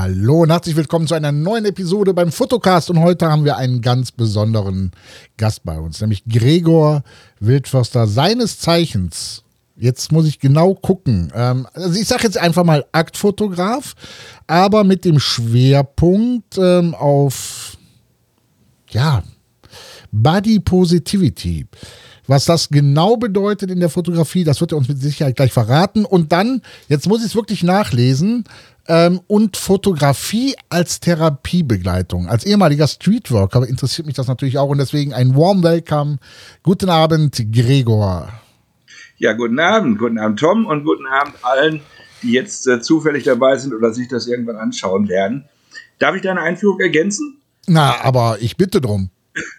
Hallo und herzlich willkommen zu einer neuen Episode beim Fotocast. Und heute haben wir einen ganz besonderen Gast bei uns, nämlich Gregor Wildförster, seines Zeichens. Jetzt muss ich genau gucken. Ähm, also ich sage jetzt einfach mal Aktfotograf, aber mit dem Schwerpunkt ähm, auf, ja, Body Positivity. Was das genau bedeutet in der Fotografie, das wird er uns mit Sicherheit gleich verraten. Und dann, jetzt muss ich es wirklich nachlesen, ähm, und Fotografie als Therapiebegleitung. Als ehemaliger Streetworker interessiert mich das natürlich auch und deswegen ein warm Welcome. Guten Abend, Gregor. Ja, guten Abend, guten Abend, Tom, und guten Abend allen, die jetzt äh, zufällig dabei sind oder sich das irgendwann anschauen werden. Darf ich deine Einführung ergänzen? Na, aber ich bitte drum.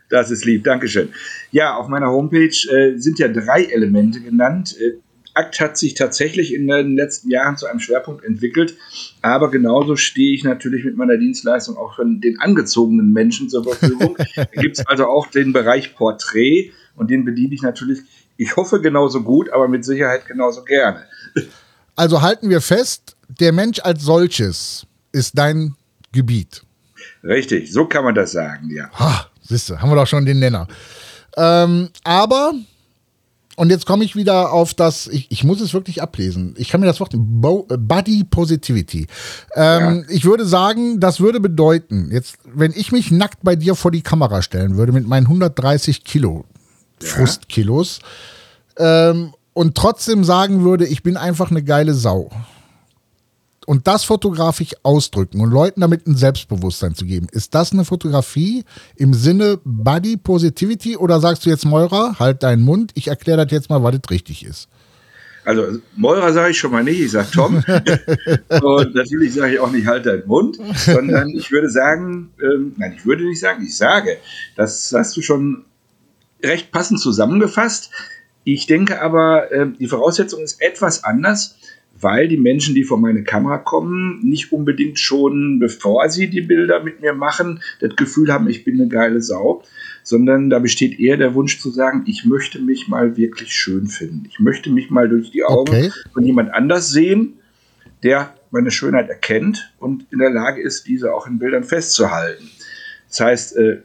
Das ist lieb, Dankeschön. Ja, auf meiner Homepage äh, sind ja drei Elemente genannt. Äh, Akt hat sich tatsächlich in den letzten Jahren zu einem Schwerpunkt entwickelt, aber genauso stehe ich natürlich mit meiner Dienstleistung auch für den angezogenen Menschen zur Verfügung. da gibt es also auch den Bereich Porträt und den bediene ich natürlich, ich hoffe genauso gut, aber mit Sicherheit genauso gerne. Also halten wir fest, der Mensch als solches ist dein Gebiet. Richtig, so kann man das sagen, ja. Ha, siehst du, haben wir doch schon den Nenner. Ähm, aber, und jetzt komme ich wieder auf das, ich, ich, muss es wirklich ablesen. Ich kann mir das Wort Bo Body Positivity. Ähm, ja. Ich würde sagen, das würde bedeuten, jetzt, wenn ich mich nackt bei dir vor die Kamera stellen würde mit meinen 130 Kilo ja. Frustkilos ähm, und trotzdem sagen würde, ich bin einfach eine geile Sau und das fotografisch ausdrücken und Leuten damit ein Selbstbewusstsein zu geben, ist das eine Fotografie im Sinne Body Positivity oder sagst du jetzt, Meurer, halt deinen Mund, ich erkläre das jetzt mal, was das richtig ist? Also Meurer sage ich schon mal nicht, ich sage Tom. und natürlich sage ich auch nicht, halt deinen Mund, sondern ich würde sagen, ähm, nein, ich würde nicht sagen, ich sage, das hast du schon recht passend zusammengefasst. Ich denke aber, äh, die Voraussetzung ist etwas anders weil die Menschen, die vor meine Kamera kommen, nicht unbedingt schon, bevor sie die Bilder mit mir machen, das Gefühl haben, ich bin eine geile Sau, sondern da besteht eher der Wunsch zu sagen, ich möchte mich mal wirklich schön finden. Ich möchte mich mal durch die Augen okay. von jemand anders sehen, der meine Schönheit erkennt und in der Lage ist, diese auch in Bildern festzuhalten. Das heißt, äh,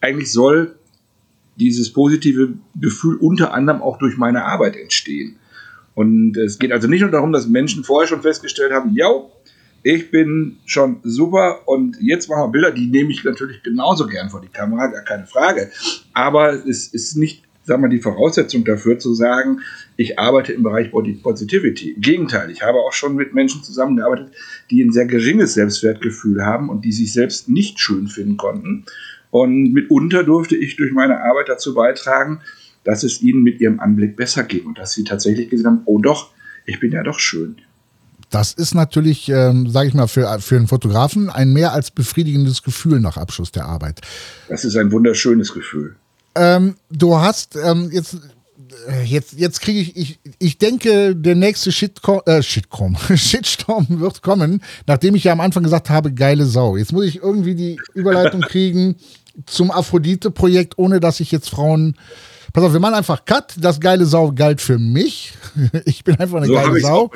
eigentlich soll dieses positive Gefühl unter anderem auch durch meine Arbeit entstehen. Und es geht also nicht nur darum, dass Menschen vorher schon festgestellt haben, ja, ich bin schon super und jetzt machen wir Bilder, die nehme ich natürlich genauso gern vor die Kamera, gar keine Frage. Aber es ist nicht, sagen wir, die Voraussetzung dafür zu sagen, ich arbeite im Bereich Body Positivity. Im Gegenteil, ich habe auch schon mit Menschen zusammengearbeitet, die ein sehr geringes Selbstwertgefühl haben und die sich selbst nicht schön finden konnten. Und mitunter durfte ich durch meine Arbeit dazu beitragen, dass es ihnen mit ihrem Anblick besser ging und dass sie tatsächlich gesehen haben, oh doch, ich bin ja doch schön. Das ist natürlich, ähm, sage ich mal, für, für einen Fotografen ein mehr als befriedigendes Gefühl nach Abschluss der Arbeit. Das ist ein wunderschönes Gefühl. Ähm, du hast ähm, jetzt, äh, jetzt, jetzt kriege ich, ich, ich denke, der nächste Shitcom, äh, Shitcom, Shitstorm wird kommen, nachdem ich ja am Anfang gesagt habe, geile Sau. Jetzt muss ich irgendwie die Überleitung kriegen zum Aphrodite-Projekt, ohne dass ich jetzt Frauen Pass auf, wir machen einfach Cut. Das geile Sau galt für mich. Ich bin einfach eine so geile Sau.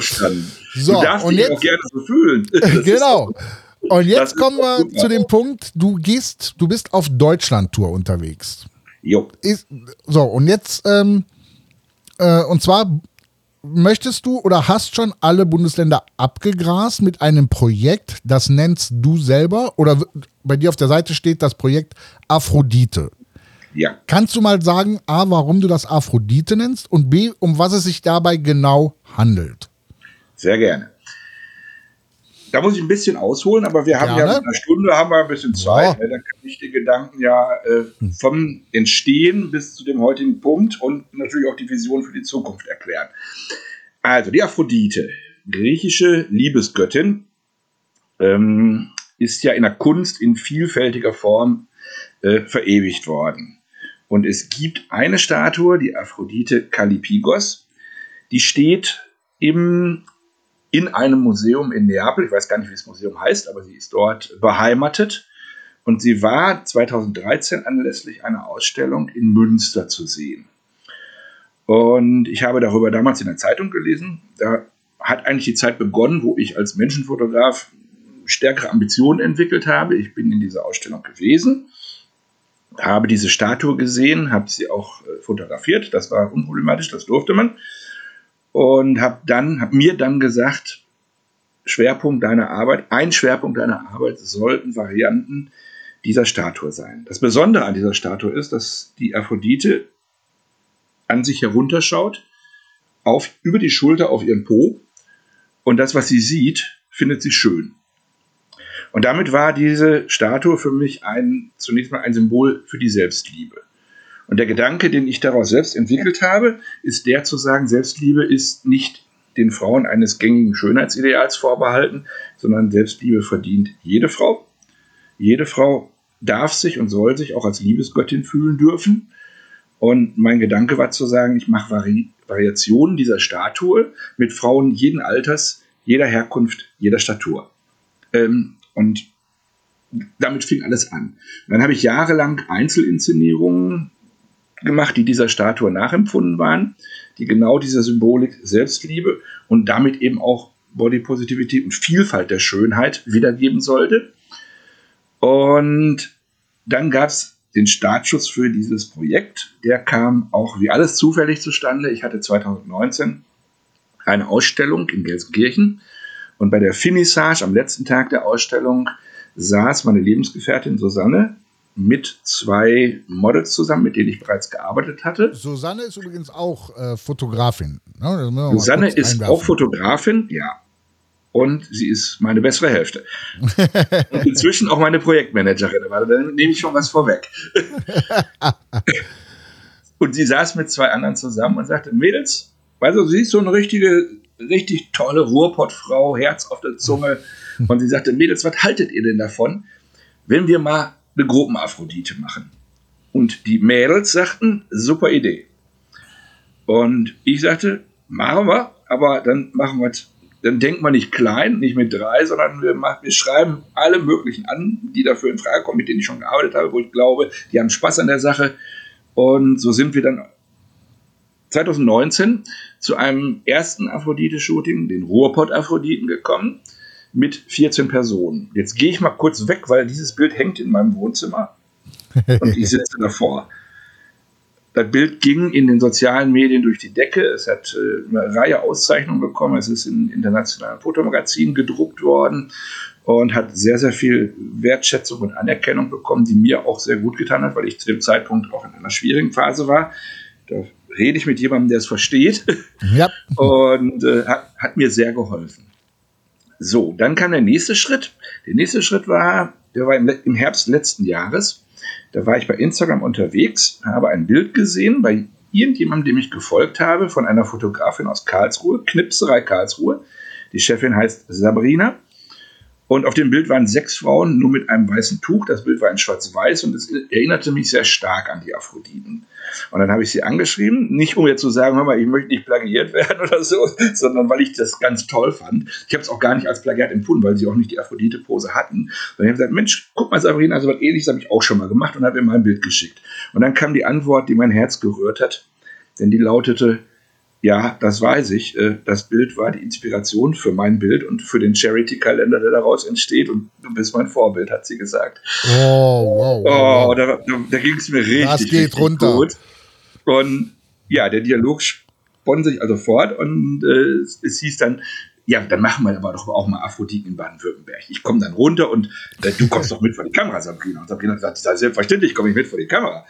So, du darfst und dich jetzt, auch gerne so fühlen. genau. Und jetzt kommen wir zu dem Punkt, du gehst, du bist auf Deutschland-Tour unterwegs. Jo. Ist, so, und jetzt, ähm, äh, und zwar möchtest du oder hast schon alle Bundesländer abgegrast mit einem Projekt, das nennst du selber oder bei dir auf der Seite steht das Projekt Aphrodite. Ja. Kannst du mal sagen, A, warum du das Aphrodite nennst und B, um was es sich dabei genau handelt? Sehr gerne. Da muss ich ein bisschen ausholen, aber wir haben gerne. ja in einer Stunde haben wir ein bisschen Zeit. Ja. Dann kann ich die Gedanken ja äh, hm. vom Entstehen bis zu dem heutigen Punkt und natürlich auch die Vision für die Zukunft erklären. Also die Aphrodite, griechische Liebesgöttin, ähm, ist ja in der Kunst in vielfältiger Form äh, verewigt worden. Und es gibt eine Statue, die Aphrodite Kalipigos, die steht im, in einem Museum in Neapel. Ich weiß gar nicht, wie das Museum heißt, aber sie ist dort beheimatet. Und sie war 2013 anlässlich einer Ausstellung in Münster zu sehen. Und ich habe darüber damals in der Zeitung gelesen. Da hat eigentlich die Zeit begonnen, wo ich als Menschenfotograf stärkere Ambitionen entwickelt habe. Ich bin in dieser Ausstellung gewesen, habe diese Statue gesehen, habe sie auch äh, fotografiert. Das war unproblematisch, das durfte man. Und habe dann, habe mir dann gesagt, Schwerpunkt deiner Arbeit, ein Schwerpunkt deiner Arbeit sollten Varianten dieser Statue sein. Das Besondere an dieser Statue ist, dass die Aphrodite an sich herunterschaut, auf, über die Schulter auf ihren Po und das, was sie sieht, findet sie schön. Und damit war diese Statue für mich ein, zunächst mal ein Symbol für die Selbstliebe. Und der Gedanke, den ich daraus selbst entwickelt habe, ist der zu sagen, Selbstliebe ist nicht den Frauen eines gängigen Schönheitsideals vorbehalten, sondern Selbstliebe verdient jede Frau. Jede Frau darf sich und soll sich auch als Liebesgöttin fühlen dürfen. Und mein Gedanke war zu sagen, ich mache Vari Variationen dieser Statue mit Frauen jeden Alters, jeder Herkunft, jeder Statur. Ähm, und damit fing alles an. Und dann habe ich jahrelang Einzelinszenierungen gemacht, die dieser Statue nachempfunden waren, die genau diese Symbolik Selbstliebe und damit eben auch Body Positivity und Vielfalt der Schönheit wiedergeben sollte. Und dann gab es den Startschuss für dieses Projekt. Der kam auch wie alles zufällig zustande. Ich hatte 2019 eine Ausstellung in Gelsenkirchen und bei der Finissage am letzten Tag der Ausstellung saß meine Lebensgefährtin Susanne mit zwei Models zusammen, mit denen ich bereits gearbeitet hatte. Susanne ist übrigens auch äh, Fotografin. Ne? Susanne ist einwerfen. auch Fotografin, ja und sie ist meine bessere Hälfte. und inzwischen auch meine Projektmanagerin, aber dann nehme ich schon was vorweg. und sie saß mit zwei anderen zusammen und sagte, Mädels, weißt du, sie ist so eine richtige, richtig tolle Ruhrpottfrau, Herz auf der Zunge. Und sie sagte, Mädels, was haltet ihr denn davon, wenn wir mal eine Gruppenaphrodite machen? Und die Mädels sagten, super Idee. Und ich sagte, machen wir, aber dann machen wir es dann denkt man nicht klein, nicht mit drei, sondern wir, machen, wir schreiben alle möglichen an, die dafür in Frage kommen, mit denen ich schon gearbeitet habe, wo ich glaube, die haben Spaß an der Sache. Und so sind wir dann 2019 zu einem ersten Aphrodite-Shooting, den Ruhrpott-Aphroditen, gekommen, mit 14 Personen. Jetzt gehe ich mal kurz weg, weil dieses Bild hängt in meinem Wohnzimmer und ich sitze davor. Das Bild ging in den sozialen Medien durch die Decke. Es hat äh, eine Reihe Auszeichnungen bekommen. Es ist in internationalen Fotomagazinen gedruckt worden und hat sehr, sehr viel Wertschätzung und Anerkennung bekommen, die mir auch sehr gut getan hat, weil ich zu dem Zeitpunkt auch in einer schwierigen Phase war. Da rede ich mit jemandem, der es versteht. Ja. Und äh, hat, hat mir sehr geholfen. So, dann kam der nächste Schritt. Der nächste Schritt war, der war im, im Herbst letzten Jahres. Da war ich bei Instagram unterwegs, habe ein Bild gesehen bei irgendjemandem, dem ich gefolgt habe, von einer Fotografin aus Karlsruhe, Knipserei Karlsruhe. Die Chefin heißt Sabrina. Und auf dem Bild waren sechs Frauen, nur mit einem weißen Tuch. Das Bild war in schwarz-weiß und es erinnerte mich sehr stark an die Aphroditen. Und dann habe ich sie angeschrieben, nicht um jetzt zu sagen, hör mal, ich möchte nicht plagiiert werden oder so, sondern weil ich das ganz toll fand. Ich habe es auch gar nicht als Plagiat empfunden, weil sie auch nicht die Aphrodite-Pose hatten. Und ich habe gesagt, Mensch, guck mal, Sabrina, also was ähnliches habe ich auch schon mal gemacht und habe ihr mal ein Bild geschickt. Und dann kam die Antwort, die mein Herz gerührt hat, denn die lautete, ja, das weiß ich. Äh, das Bild war die Inspiration für mein Bild und für den Charity-Kalender, der daraus entsteht. Und du bist mein Vorbild, hat sie gesagt. Oh, wow. wow. Oh, da, da, da ging es mir richtig, das geht richtig runter. gut. Und ja, der Dialog spann sich also fort und äh, es, hieß dann, ja, dann machen wir aber doch auch mal Aphroditen in Baden-Württemberg. Ich komme dann runter und äh, du kommst doch mit vor die Kamera, Sabrina. Und Sabrina sagt, selbstverständlich komme ich mit vor die Kamera.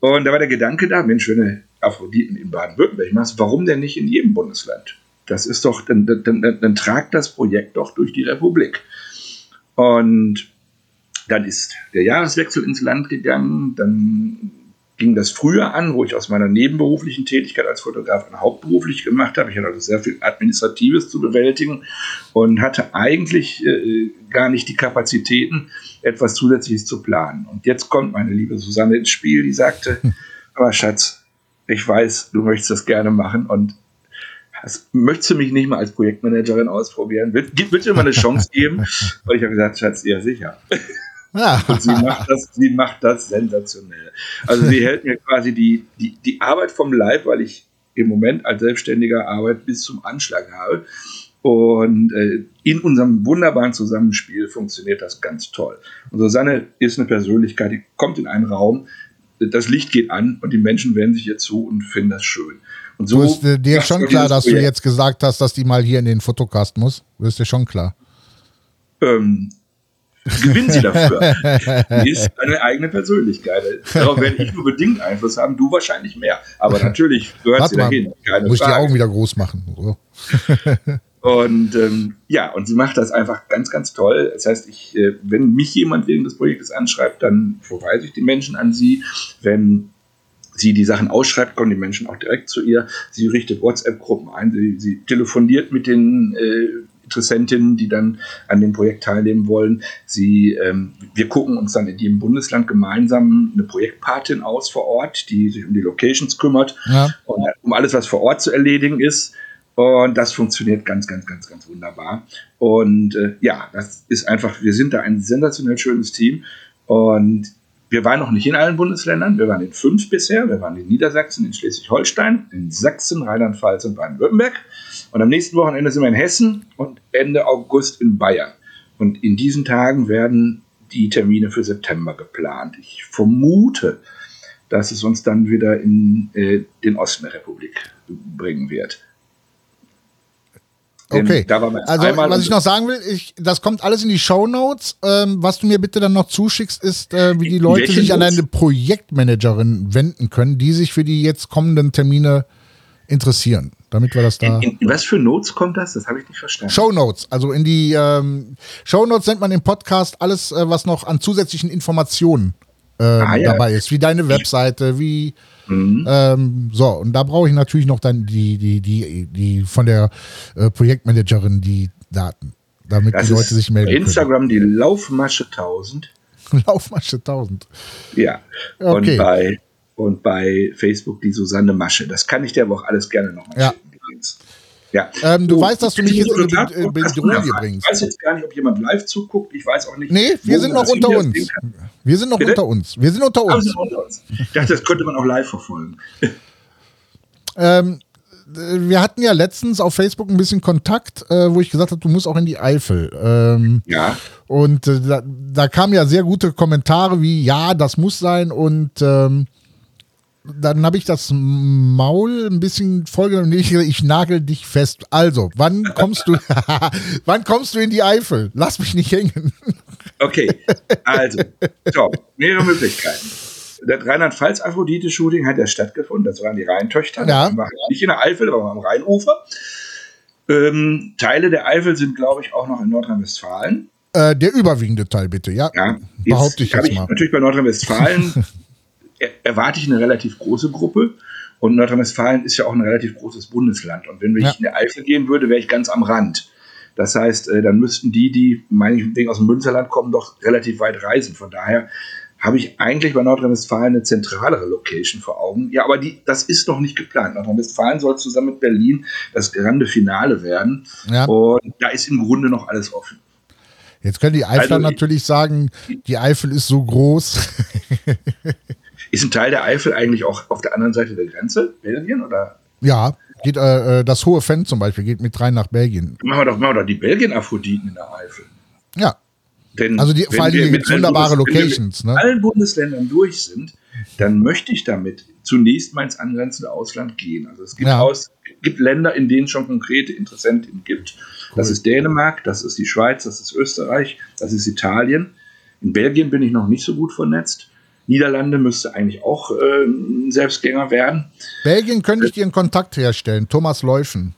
Und da war der Gedanke da, Mensch, wenn du Aphroditen in Baden-Württemberg machst, warum denn nicht in jedem Bundesland? Das ist doch, dann, dann, dann, dann tragt das Projekt doch durch die Republik. Und dann ist der Jahreswechsel ins Land gegangen, dann ging das früher an, wo ich aus meiner nebenberuflichen Tätigkeit als Fotograf hauptberuflich gemacht habe. Ich hatte also sehr viel Administratives zu bewältigen und hatte eigentlich äh, gar nicht die Kapazitäten, etwas Zusätzliches zu planen. Und jetzt kommt meine liebe Susanne ins Spiel, die sagte, aber Schatz, ich weiß, du möchtest das gerne machen und das, möchtest du mich nicht mal als Projektmanagerin ausprobieren? Willst du mir mal eine Chance geben? Und ich habe gesagt, Schatz, ja sicher. Ja. Und sie macht, das, sie macht das sensationell. Also sie hält mir quasi die, die, die Arbeit vom Leib, weil ich im Moment als Selbstständiger Arbeit bis zum Anschlag habe. Und äh, in unserem wunderbaren Zusammenspiel funktioniert das ganz toll. Und Susanne ist eine Persönlichkeit, die kommt in einen Raum, das Licht geht an und die Menschen wenden sich ihr zu und finden das schön. Und so du ist äh, dir schon klar, dass Projekt. du jetzt gesagt hast, dass die mal hier in den Fotocast muss. Das ist dir schon klar. Ähm, gewinnen sie dafür. die ist eine eigene Persönlichkeit. Darauf werde ich nur bedingt Einfluss haben, du wahrscheinlich mehr. Aber natürlich gehört Warte sie dahin. Keine muss ich die Augen wieder groß machen. Und ähm, ja, und sie macht das einfach ganz, ganz toll. Das heißt, ich, äh, wenn mich jemand wegen des Projektes anschreibt, dann verweise ich die Menschen an sie. Wenn sie die Sachen ausschreibt, kommen die Menschen auch direkt zu ihr. Sie richtet WhatsApp-Gruppen ein, sie, sie, telefoniert mit den äh, Interessentinnen, die dann an dem Projekt teilnehmen wollen. Sie, ähm, wir gucken uns dann in jedem Bundesland gemeinsam eine Projektpatin aus vor Ort, die sich um die Locations kümmert ja. und um alles, was vor Ort zu erledigen ist. Und das funktioniert ganz, ganz, ganz, ganz wunderbar. Und äh, ja, das ist einfach, wir sind da ein sensationell schönes Team. Und wir waren noch nicht in allen Bundesländern. Wir waren in fünf bisher. Wir waren in Niedersachsen, in Schleswig-Holstein, in Sachsen, Rheinland-Pfalz und Baden-Württemberg. Und am nächsten Wochenende sind wir in Hessen und Ende August in Bayern. Und in diesen Tagen werden die Termine für September geplant. Ich vermute, dass es uns dann wieder in äh, den Osten der Republik bringen wird. Okay. also, was ich noch sagen will, ich, das kommt alles in die Show Notes. Ähm, was du mir bitte dann noch zuschickst, ist, äh, wie die Leute sich an eine Projektmanagerin wenden können, die sich für die jetzt kommenden Termine interessieren. Damit wir das da. In, in was für Notes kommt das? Das habe ich nicht verstanden. Show Notes. Also in die ähm, Show Notes nennt man im Podcast alles, äh, was noch an zusätzlichen Informationen äh, ah, ja. dabei ist. Wie deine Webseite, wie Mhm. Ähm, so, und da brauche ich natürlich noch dann die, die, die, die von der äh, Projektmanagerin die Daten, damit das die Leute sich melden. Instagram können. die Laufmasche 1000. Laufmasche 1000. Ja. Okay. Und bei, und bei Facebook die Susanne Masche. Das kann ich dir aber auch alles gerne nochmal ja. schicken. Ja. Ähm, du, du weißt, dass du mich jetzt in eine Bedrohung bringst. Ich weiß jetzt gar nicht, ob jemand live zuguckt. Ich weiß auch nicht. Nee, wir sind noch unter uns. Wir sind noch Bitte? unter uns. Wir sind unter uns. unter uns. Ich dachte, das könnte man auch live verfolgen. ähm, wir hatten ja letztens auf Facebook ein bisschen Kontakt, äh, wo ich gesagt habe, du musst auch in die Eifel. Ähm, ja. Und äh, da, da kamen ja sehr gute Kommentare wie, ja, das muss sein und ähm, dann habe ich das Maul ein bisschen vollgenommen. Ich, ich nagel dich fest. Also, wann kommst du, wann kommst du in die Eifel? Lass mich nicht hängen. Okay, also, so, mehrere Möglichkeiten. Das Rheinland-Pfalz-Aphrodite-Shooting hat ja stattgefunden. Das waren die Rheintöchter. Ja. nicht in der Eifel, aber am Rheinufer. Ähm, Teile der Eifel sind, glaube ich, auch noch in Nordrhein-Westfalen. Äh, der überwiegende Teil, bitte, ja. ja Behaupte ich jetzt mal. Natürlich bei Nordrhein-Westfalen erwarte ich eine relativ große Gruppe. Und Nordrhein-Westfalen ist ja auch ein relativ großes Bundesland. Und wenn ich ja. in der Eifel gehen würde, wäre ich ganz am Rand. Das heißt, äh, dann müssten die, die meinetwegen aus dem Münsterland kommen, doch relativ weit reisen. Von daher habe ich eigentlich bei Nordrhein-Westfalen eine zentralere Location vor Augen. Ja, aber die, das ist noch nicht geplant. Nordrhein-Westfalen soll zusammen mit Berlin das grande Finale werden. Ja. Und da ist im Grunde noch alles offen. Jetzt können die Eifler also, natürlich sagen, die Eifel ist so groß. Ist ein Teil der Eifel eigentlich auch auf der anderen Seite der Grenze, Belgien oder? Ja, geht äh, äh das hohe Fenn zum Beispiel geht mit rein nach Belgien. Machen wir doch, machen wir doch die Belgien-Aphroditen in der Eifel. Ja. Denn also die, vor allem gibt wunderbare Locations. Wenn wir mit ne? allen Bundesländern durch sind, dann möchte ich damit zunächst mal ins angrenzende Ausland gehen. Also es gibt, ja. aus, gibt Länder, in denen es schon konkrete Interessenten gibt. Cool. Das ist Dänemark, das ist die Schweiz, das ist Österreich, das ist Italien. In Belgien bin ich noch nicht so gut vernetzt. Niederlande müsste eigentlich auch äh, ein Selbstgänger werden. Belgien könnte ich dir einen Kontakt herstellen, Thomas Läufen.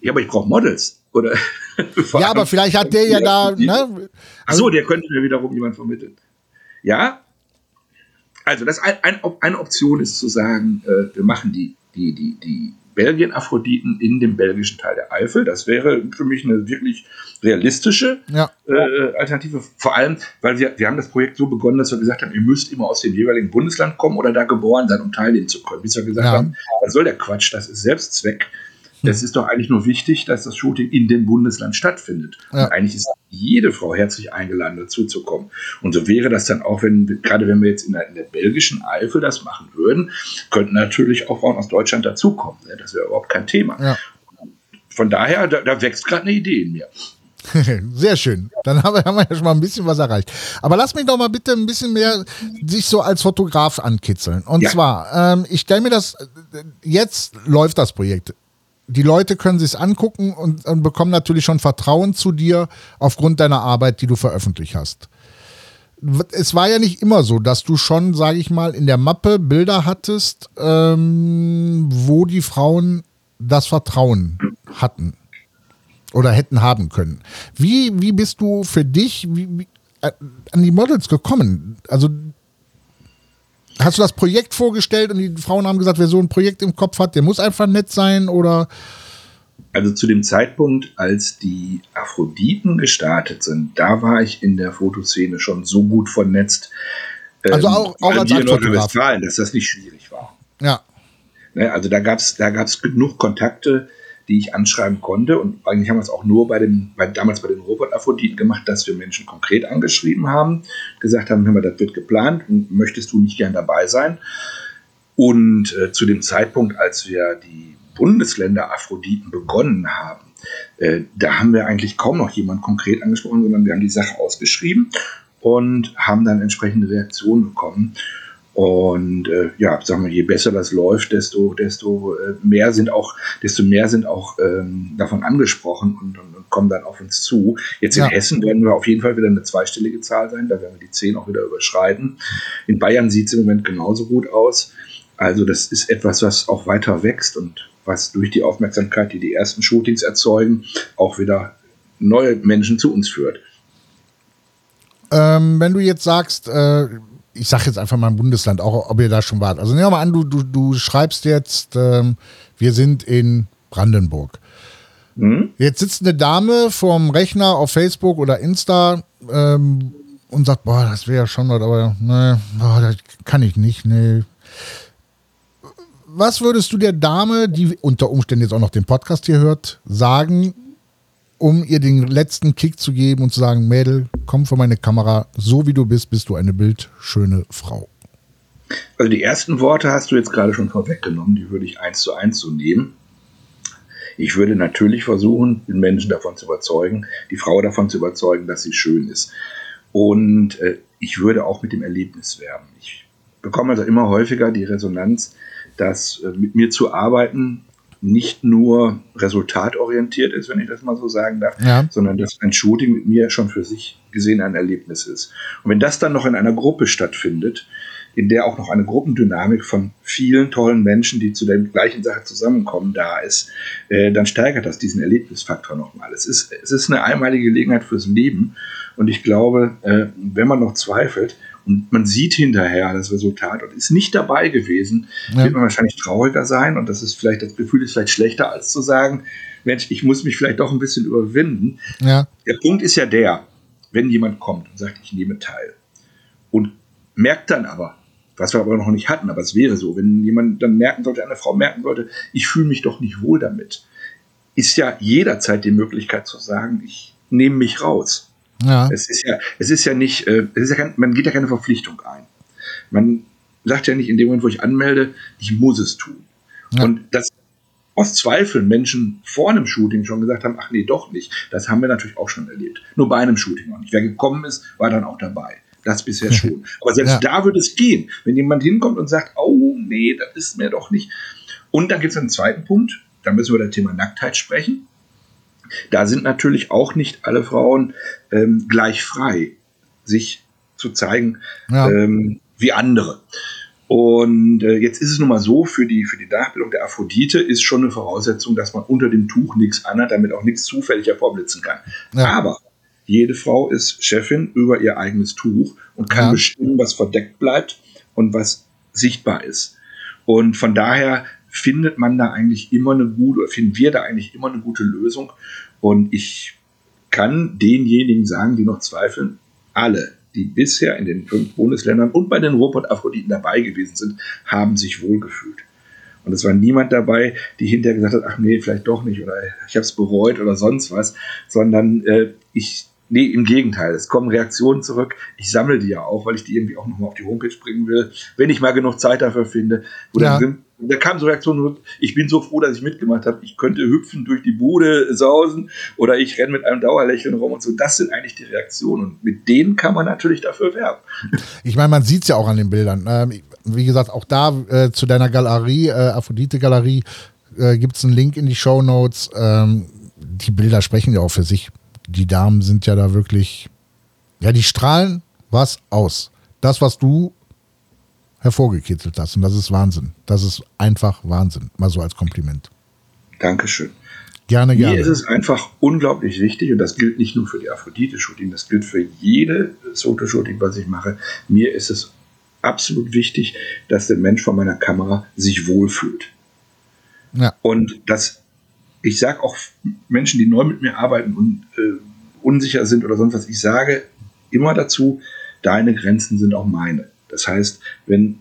Ja, aber ich brauche Models. Oder ja, aber vielleicht hat der ja da. Ne? Achso, der könnte mir wiederum jemand vermitteln. Ja. Also, das ein, ein, eine Option ist zu sagen, äh, wir machen die, die, die, die Belgien-Aphroditen in dem belgischen Teil der Eifel. Das wäre für mich eine wirklich realistische ja. äh, Alternative. Vor allem, weil wir, wir haben das Projekt so begonnen, dass wir gesagt haben, ihr müsst immer aus dem jeweiligen Bundesland kommen oder da geboren sein, um teilnehmen zu können. Bis wir gesagt ja. haben, was soll der Quatsch, das ist Selbstzweck. Es ist doch eigentlich nur wichtig, dass das Shooting in dem Bundesland stattfindet. Ja. Und eigentlich ist jede Frau herzlich eingeladen, dazu zu kommen. Und so wäre das dann auch, wenn, gerade wenn wir jetzt in der, in der belgischen Eifel das machen würden, könnten natürlich auch Frauen aus Deutschland dazukommen. Ne? Das wäre überhaupt kein Thema. Ja. von daher, da, da wächst gerade eine Idee in mir. Sehr schön. Dann haben wir, haben wir ja schon mal ein bisschen was erreicht. Aber lass mich doch mal bitte ein bisschen mehr sich so als Fotograf ankitzeln. Und ja. zwar, ähm, ich stelle mir das, jetzt läuft das Projekt. Die Leute können sich angucken und, und bekommen natürlich schon Vertrauen zu dir aufgrund deiner Arbeit, die du veröffentlicht hast. Es war ja nicht immer so, dass du schon, sage ich mal, in der Mappe Bilder hattest, ähm, wo die Frauen das Vertrauen hatten oder hätten haben können. Wie, wie bist du für dich wie, wie, äh, an die Models gekommen? Also hast du das Projekt vorgestellt und die Frauen haben gesagt, wer so ein Projekt im Kopf hat, der muss einfach nett sein oder? Also zu dem Zeitpunkt, als die Aphroditen gestartet sind, da war ich in der Fotoszene schon so gut vernetzt. Also ähm, auch, auch als Aktfotograf. dass das nicht schwierig war. Ja. Ne, also da gab es da gab's genug Kontakte die ich anschreiben konnte. Und eigentlich haben wir es auch nur bei den, bei, damals bei den Robot-Aphroditen gemacht, dass wir Menschen konkret angeschrieben haben, gesagt haben, hör mal, das wird geplant und möchtest du nicht gern dabei sein? Und äh, zu dem Zeitpunkt, als wir die Bundesländer Aphroditen begonnen haben, äh, da haben wir eigentlich kaum noch jemanden konkret angesprochen, sondern wir haben die Sache ausgeschrieben und haben dann entsprechende Reaktionen bekommen. Und äh, ja, sagen wir, je besser das läuft, desto, desto äh, mehr sind auch, desto mehr sind auch ähm, davon angesprochen und, und, und, kommen dann auf uns zu. Jetzt in ja. Hessen werden wir auf jeden Fall wieder eine zweistellige Zahl sein, da werden wir die 10 auch wieder überschreiten. In Bayern sieht es im Moment genauso gut aus. Also das ist etwas, was auch weiter wächst und was durch die Aufmerksamkeit, die die ersten Shootings erzeugen, auch wieder neue Menschen zu uns führt. Ähm, wenn du jetzt sagst, äh ich sage jetzt einfach mal ein Bundesland, auch ob ihr da schon wart. Also nehmen wir mal an, du, du, du schreibst jetzt, ähm, wir sind in Brandenburg. Mhm. Jetzt sitzt eine Dame vorm Rechner auf Facebook oder Insta ähm, und sagt, boah, das wäre ja schon was, aber ne, boah, das kann ich nicht, ne. Was würdest du der Dame, die unter Umständen jetzt auch noch den Podcast hier hört, sagen, um ihr den letzten Kick zu geben und zu sagen, Mädel, komm vor meine Kamera, so wie du bist, bist du eine bildschöne Frau. Also die ersten Worte hast du jetzt gerade schon vorweggenommen, die würde ich eins zu eins so nehmen. Ich würde natürlich versuchen, den Menschen davon zu überzeugen, die Frau davon zu überzeugen, dass sie schön ist. Und äh, ich würde auch mit dem Erlebnis werben. Ich bekomme also immer häufiger die Resonanz, dass äh, mit mir zu arbeiten nicht nur resultatorientiert ist, wenn ich das mal so sagen darf, ja. sondern dass ein Shooting mit mir schon für sich gesehen ein Erlebnis ist. Und wenn das dann noch in einer Gruppe stattfindet, in der auch noch eine Gruppendynamik von vielen tollen Menschen, die zu der gleichen Sache zusammenkommen, da ist, äh, dann steigert das diesen Erlebnisfaktor nochmal. Es ist, es ist eine einmalige Gelegenheit fürs Leben. Und ich glaube, äh, wenn man noch zweifelt, und man sieht hinterher das Resultat und ist nicht dabei gewesen, ja. wird man wahrscheinlich trauriger sein und das ist vielleicht, das Gefühl ist vielleicht schlechter als zu sagen, Mensch, ich muss mich vielleicht doch ein bisschen überwinden. Ja. Der Punkt ist ja der, wenn jemand kommt und sagt, ich nehme teil und merkt dann aber, was wir aber noch nicht hatten, aber es wäre so, wenn jemand dann merken sollte, eine Frau merken sollte, ich fühle mich doch nicht wohl damit, ist ja jederzeit die Möglichkeit zu sagen, ich nehme mich raus. Ja. Es ist ja, es ist ja nicht, äh, es ist ja kein, man geht ja keine Verpflichtung ein. Man sagt ja nicht in dem Moment, wo ich anmelde, ich muss es tun. Ja. Und das aus Zweifeln Menschen vor einem Shooting schon gesagt haben, ach nee, doch nicht. Das haben wir natürlich auch schon erlebt. Nur bei einem Shooting noch nicht. Wer gekommen ist, war dann auch dabei. Das bisher schon. Aber selbst ja. da würde es gehen, wenn jemand hinkommt und sagt, oh nee, das ist mir doch nicht. Und dann gibt es einen zweiten Punkt, da müssen wir über das Thema Nacktheit sprechen. Da sind natürlich auch nicht alle Frauen ähm, gleich frei, sich zu zeigen ja. ähm, wie andere. Und äh, jetzt ist es nun mal so, für die, für die Nachbildung der Aphrodite ist schon eine Voraussetzung, dass man unter dem Tuch nichts anhat, damit auch nichts zufällig hervorblitzen kann. Ja. Aber jede Frau ist Chefin über ihr eigenes Tuch und kann ja. bestimmen, was verdeckt bleibt und was sichtbar ist. Und von daher findet man da eigentlich immer eine gute, oder finden wir da eigentlich immer eine gute Lösung. Und ich kann denjenigen sagen, die noch zweifeln, alle, die bisher in den fünf Bundesländern und bei den Robot-Aphroditen dabei gewesen sind, haben sich wohlgefühlt. Und es war niemand dabei, die hinterher gesagt hat, ach nee, vielleicht doch nicht oder ich habe es bereut oder sonst was, sondern äh, ich, nee, im Gegenteil, es kommen Reaktionen zurück. Ich sammle die ja auch, weil ich die irgendwie auch nochmal auf die Homepage bringen will, wenn ich mal genug Zeit dafür finde, wo ja. dann da kam so Reaktionen, ich bin so froh, dass ich mitgemacht habe. Ich könnte hüpfen durch die Bude sausen oder ich renne mit einem Dauerlächeln rum und so. Das sind eigentlich die Reaktionen. Und mit denen kann man natürlich dafür werben. Ich meine, man sieht es ja auch an den Bildern. Ähm, wie gesagt, auch da äh, zu deiner Galerie, äh, Aphrodite-Galerie, äh, gibt es einen Link in die Show Notes. Ähm, die Bilder sprechen ja auch für sich. Die Damen sind ja da wirklich, ja, die strahlen was aus. Das, was du hervorgekitzelt hast. Und das ist Wahnsinn. Das ist einfach Wahnsinn. Mal so als Kompliment. Dankeschön. Gerne, gerne. Mir ist es einfach unglaublich wichtig, und das gilt nicht nur für die Aphrodite-Shooting, das gilt für jede Fotoshooting, was ich mache. Mir ist es absolut wichtig, dass der Mensch vor meiner Kamera sich wohlfühlt. Ja. Und dass ich sage auch Menschen, die neu mit mir arbeiten und äh, unsicher sind oder sonst was, ich sage immer dazu, deine Grenzen sind auch meine. Das heißt, wenn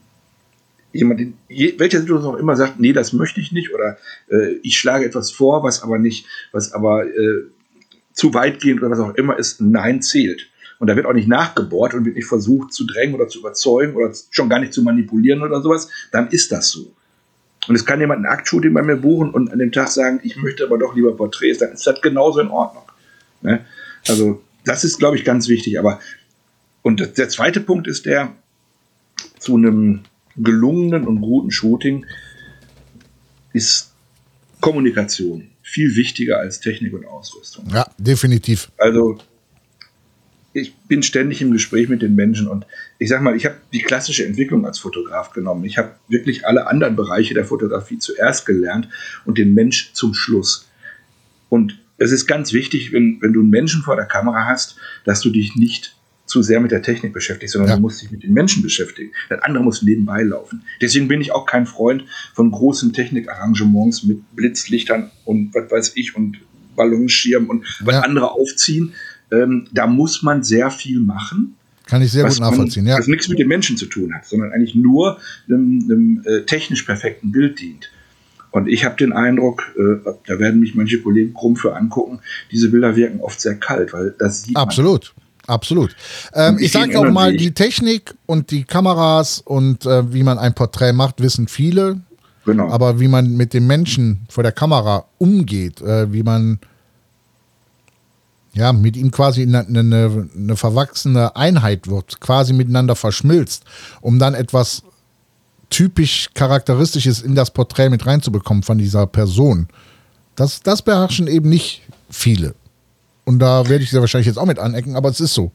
jemand in welcher Situation auch immer sagt, nee, das möchte ich nicht oder äh, ich schlage etwas vor, was aber nicht, was aber äh, zu weitgehend oder was auch immer ist, nein zählt. Und da wird auch nicht nachgebohrt und wird nicht versucht zu drängen oder zu überzeugen oder schon gar nicht zu manipulieren oder sowas, dann ist das so. Und es kann jemand ein Aktshooting bei mir buchen und an dem Tag sagen, ich möchte aber doch lieber Porträts, dann ist das genauso in Ordnung. Ne? Also das ist, glaube ich, ganz wichtig. Aber und der zweite Punkt ist der, zu einem gelungenen und guten Shooting ist Kommunikation viel wichtiger als Technik und Ausrüstung. Ja, definitiv. Also ich bin ständig im Gespräch mit den Menschen und ich sag mal, ich habe die klassische Entwicklung als Fotograf genommen. Ich habe wirklich alle anderen Bereiche der Fotografie zuerst gelernt und den Mensch zum Schluss. Und es ist ganz wichtig, wenn, wenn du einen Menschen vor der Kamera hast, dass du dich nicht zu sehr mit der Technik beschäftigt, sondern ja. du musst dich mit den Menschen beschäftigen. Das andere muss nebenbei laufen. Deswegen bin ich auch kein Freund von großen Technikarrangements mit Blitzlichtern und was weiß ich und Ballonschirmen und was ja. andere aufziehen. Ähm, da muss man sehr viel machen. Kann ich sehr gut nachvollziehen, man, ja. Was nichts mit den Menschen zu tun hat, sondern eigentlich nur einem, einem äh, technisch perfekten Bild dient. Und ich habe den Eindruck, äh, da werden mich manche Kollegen krumm für angucken, diese Bilder wirken oft sehr kalt, weil das sieht Absolut. Man. Absolut. Ähm, ich sage auch mal, die Technik und die Kameras und äh, wie man ein Porträt macht, wissen viele. Genau. Aber wie man mit dem Menschen vor der Kamera umgeht, äh, wie man ja, mit ihm quasi eine, eine, eine verwachsene Einheit wird, quasi miteinander verschmilzt, um dann etwas typisch Charakteristisches in das Porträt mit reinzubekommen von dieser Person. Das, das beherrschen eben nicht viele. Und da werde ich sehr wahrscheinlich jetzt auch mit anecken, aber es ist so.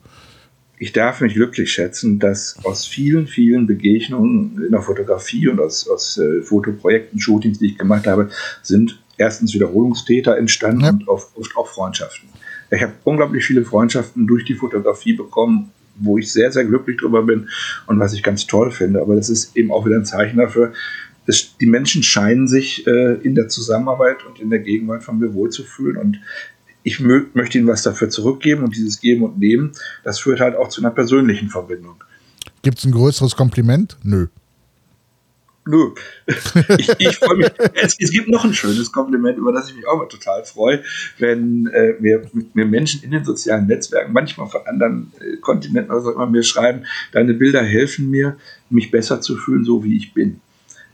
Ich darf mich glücklich schätzen, dass aus vielen, vielen Begegnungen in der Fotografie und aus, aus äh, Fotoprojekten, Shootings, die ich gemacht habe, sind erstens Wiederholungstäter entstanden ja. und oft, oft auch Freundschaften. Ich habe unglaublich viele Freundschaften durch die Fotografie bekommen, wo ich sehr, sehr glücklich drüber bin und was ich ganz toll finde. Aber das ist eben auch wieder ein Zeichen dafür, dass die Menschen scheinen sich äh, in der Zusammenarbeit und in der Gegenwart von mir wohlzufühlen. Und ich mö möchte ihnen was dafür zurückgeben und dieses Geben und Nehmen, das führt halt auch zu einer persönlichen Verbindung. Gibt es ein größeres Kompliment? Nö. Nö. Ich, ich freue mich. Es, es, gibt noch ein schönes Kompliment, über das ich mich auch mal total freue, wenn äh, mir, mir, Menschen in den sozialen Netzwerken, manchmal von anderen äh, Kontinenten oder so immer mir schreiben, deine Bilder helfen mir, mich besser zu fühlen, so wie ich bin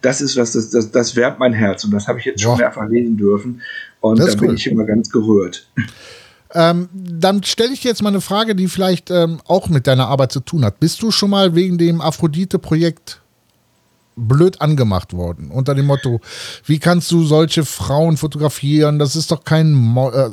das ist was, das, das, das wärmt mein Herz und das habe ich jetzt schon mehrfach lesen dürfen und da bin ich immer ganz gerührt. Ähm, dann stelle ich dir jetzt mal eine Frage, die vielleicht ähm, auch mit deiner Arbeit zu tun hat. Bist du schon mal wegen dem Aphrodite-Projekt blöd angemacht worden? Unter dem Motto, wie kannst du solche Frauen fotografieren? Das ist doch kein, Mo äh,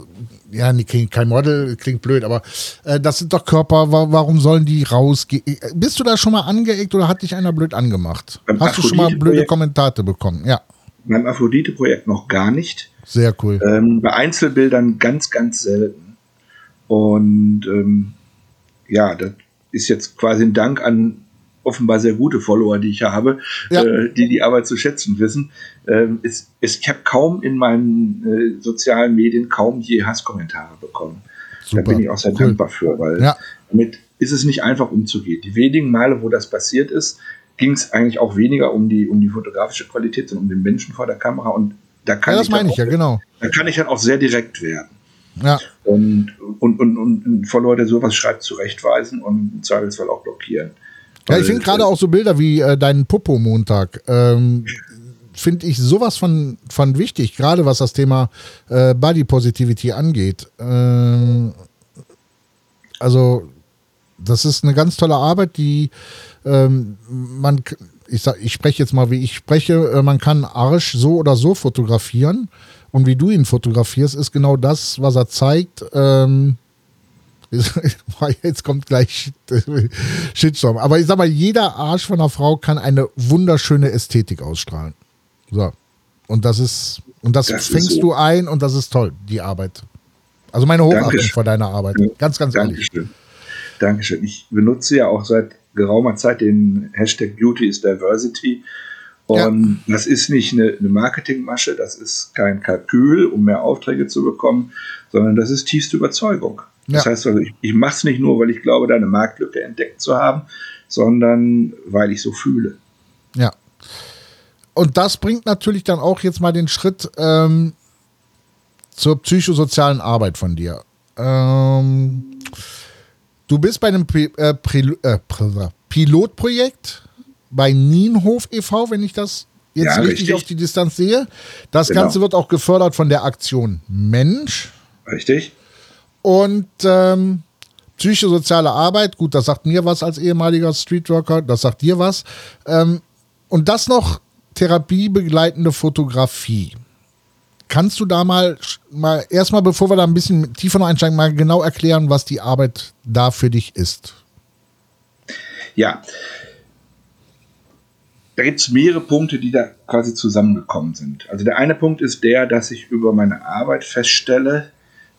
ja, kein Model, klingt blöd, aber äh, das sind doch Körper, warum sollen die rausgehen? Äh, bist du da schon mal angeeckt oder hat dich einer blöd angemacht? Beim Hast du schon mal blöde Kommentare bekommen? Ja. Beim Aphrodite-Projekt noch gar nicht. Sehr cool. Ähm, bei Einzelbildern ganz, ganz selten. Und ähm, ja, das ist jetzt quasi ein Dank an offenbar sehr gute Follower, die ich habe, ja. äh, die die Arbeit zu schätzen wissen. Ähm, es, es, ich habe kaum in meinen äh, sozialen Medien kaum je Hasskommentare bekommen. Super. Da bin ich auch sehr cool. dankbar für, weil ja. damit ist es nicht einfach umzugehen. Die wenigen Male, wo das passiert ist, ging es eigentlich auch weniger um die, um die fotografische Qualität, sondern um den Menschen vor der Kamera. Und da kann ja, das ich meine ich, ja, genau. Da kann ich dann auch sehr direkt werden. Ja. Und, und, und, und ein Follower, der sowas schreibt, zurechtweisen und im Zweifelsfall auch blockieren. Ja, ich finde gerade auch so Bilder wie äh, deinen Popo-Montag. Ähm, finde ich sowas von, von wichtig, gerade was das Thema äh, Body Positivity angeht. Ähm, also, das ist eine ganz tolle Arbeit, die ähm, man, ich, sag, ich spreche jetzt mal, wie ich spreche, äh, man kann Arsch so oder so fotografieren. Und wie du ihn fotografierst, ist genau das, was er zeigt. Ähm, jetzt kommt gleich Shitstorm. Aber ich sag mal, jeder Arsch von einer Frau kann eine wunderschöne Ästhetik ausstrahlen. So. Und das ist, und das, das fängst so. du ein und das ist toll, die Arbeit. Also meine Hochachtung vor deiner Arbeit. Ganz, ganz Dankeschön. ehrlich. Dankeschön. Ich benutze ja auch seit geraumer Zeit den Hashtag Beauty is Diversity. Und ja. das ist nicht eine, eine Marketingmasche, das ist kein Kalkül, um mehr Aufträge zu bekommen, sondern das ist tiefste Überzeugung. Das ja. heißt also, ich, ich mache es nicht nur, weil ich glaube, da eine Marktlücke entdeckt zu haben, sondern weil ich so fühle. Ja. Und das bringt natürlich dann auch jetzt mal den Schritt ähm, zur psychosozialen Arbeit von dir. Ähm, du bist bei einem Pri äh, Pri äh, Pilotprojekt bei Nienhof e.V., wenn ich das jetzt ja, richtig, richtig, auf die Distanz sehe. Das genau. Ganze wird auch gefördert von der Aktion Mensch. Richtig. Und ähm, psychosoziale Arbeit, gut, das sagt mir was als ehemaliger Streetworker, das sagt dir was. Ähm, und das noch therapiebegleitende Fotografie. Kannst du da mal, mal erstmal, bevor wir da ein bisschen tiefer noch einsteigen, mal genau erklären, was die Arbeit da für dich ist? Ja, da gibt es mehrere Punkte, die da quasi zusammengekommen sind. Also der eine Punkt ist der, dass ich über meine Arbeit feststelle,